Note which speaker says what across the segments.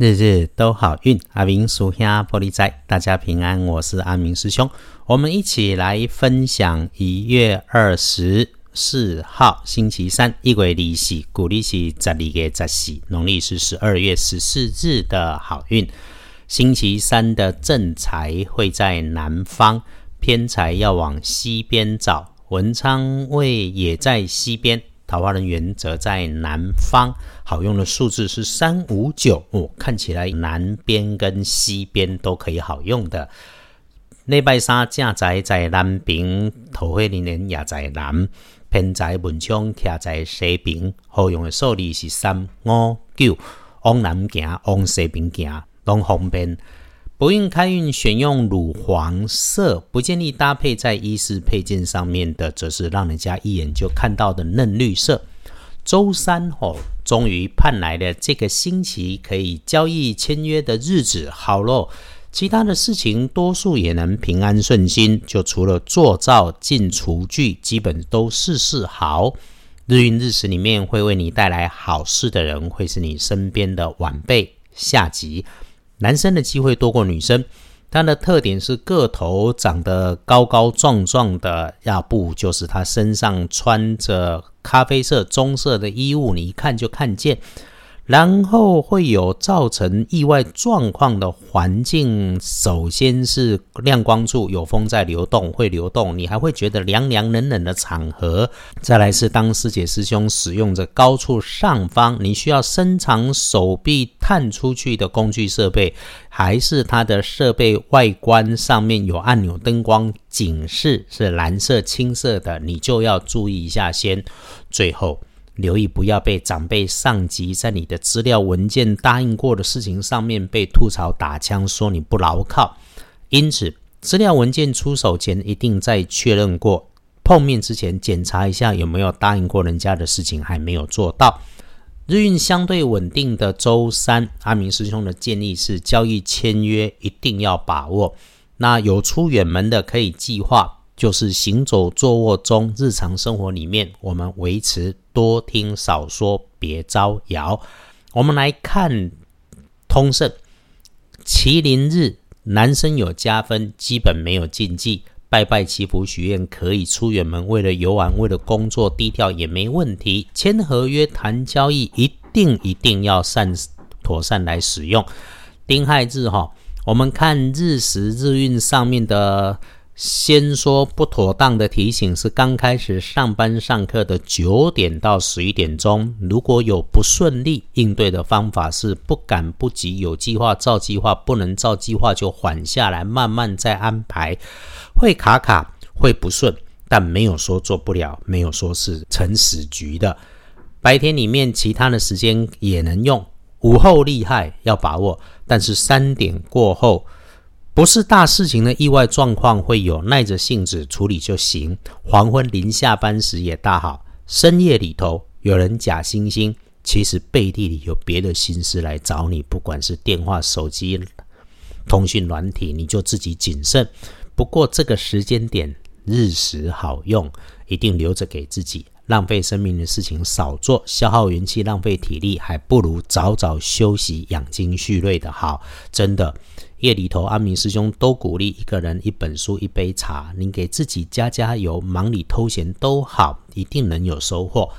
Speaker 1: 日日都好运，阿明属下玻璃仔，大家平安，我是阿明师兄，我们一起来分享一月二十四号星期三，一月利息，古历是十二月十四，农历是十二月十四日的好运。星期三的正财会在南方，偏财要往西边找，文昌位也在西边。桃花人员则在南方，好用的数字是三五九哦。看起来南边跟西边都可以好用的。礼拜三正宅在南边，桃花人员也在南，偏财文昌徛在西边，好用的数字是三五九。往南行，往西边行，拢方便。不运开运选用乳黄色，不建议搭配在衣饰配件上面的，则是让人家一眼就看到的嫩绿色。周三哦，终于盼来了这个星期可以交易签约的日子，好喽。其他的事情多数也能平安顺心，就除了做灶进厨具，基本都事事好。日运日时里面会为你带来好事的人，会是你身边的晚辈下级。男生的机会多过女生，他的特点是个头长得高高壮壮的，要不就是他身上穿着咖啡色、棕色的衣物，你一看就看见。然后会有造成意外状况的环境，首先是亮光处有风在流动，会流动，你还会觉得凉凉冷冷的场合。再来是当师姐师兄使用着高处上方，你需要伸长手臂探出去的工具设备，还是它的设备外观上面有按钮、灯光警示是蓝色、青色的，你就要注意一下先。最后。留意不要被长辈、上级在你的资料文件答应过的事情上面被吐槽打枪，说你不牢靠。因此，资料文件出手前一定再确认过，碰面之前检查一下有没有答应过人家的事情还没有做到。日运相对稳定的周三，阿明师兄的建议是交易签约一定要把握。那有出远门的可以计划。就是行走、坐卧中，日常生活里面，我们维持多听少说，别招摇。我们来看通胜麒麟日，男生有加分，基本没有禁忌。拜拜祈福许愿可以出远门，为了游玩，为了工作，低调也没问题。签合约、谈交易，一定一定要善妥善来使用。丁亥日哈，我们看日时日运上面的。先说不妥当的提醒是刚开始上班上课的九点到十一点钟，如果有不顺利，应对的方法是不赶不急，有计划照计划，不能照计划就缓下来，慢慢再安排。会卡卡，会不顺，但没有说做不了，没有说是成死局的。白天里面其他的时间也能用，午后厉害要把握，但是三点过后。不是大事情的意外状况会有，耐着性子处理就行。黄昏临下班时也大好，深夜里头有人假惺惺，其实背地里有别的心思来找你。不管是电话、手机、通讯软体，你就自己谨慎。不过这个时间点日时好用，一定留着给自己。浪费生命的事情少做，消耗元气、浪费体力，还不如早早休息、养精蓄锐的好。真的。夜里头，阿明师兄都鼓励一个人一本书、一杯茶，你给自己加加油，忙里偷闲都好，一定能有收获。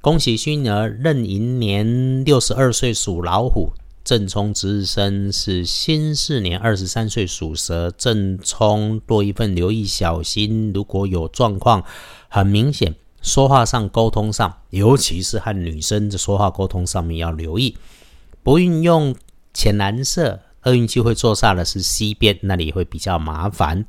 Speaker 1: 恭喜虚儿壬寅年六十二岁属老虎，正冲值日生是辛巳年二十三岁属蛇，正冲多一份留意小心，如果有状况，很明显，说话上、沟通上，尤其是和女生的说话沟通上面要留意，不运用浅蓝色。厄运机会坐煞的是西边，那里会比较麻烦。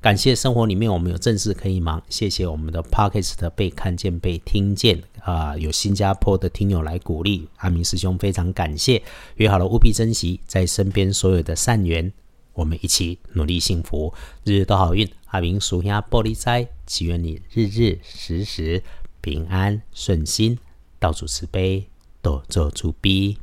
Speaker 1: 感谢生活里面我们有正事可以忙，谢谢我们的 p o c k e t 被看见、被听见啊！有新加坡的听友来鼓励阿明师兄，非常感谢。约好了，务必珍惜在身边所有的善缘，我们一起努力幸福，日日都好运。阿明属下玻璃斋，祈愿你日日时时平安顺心，道主慈悲，多做主逼。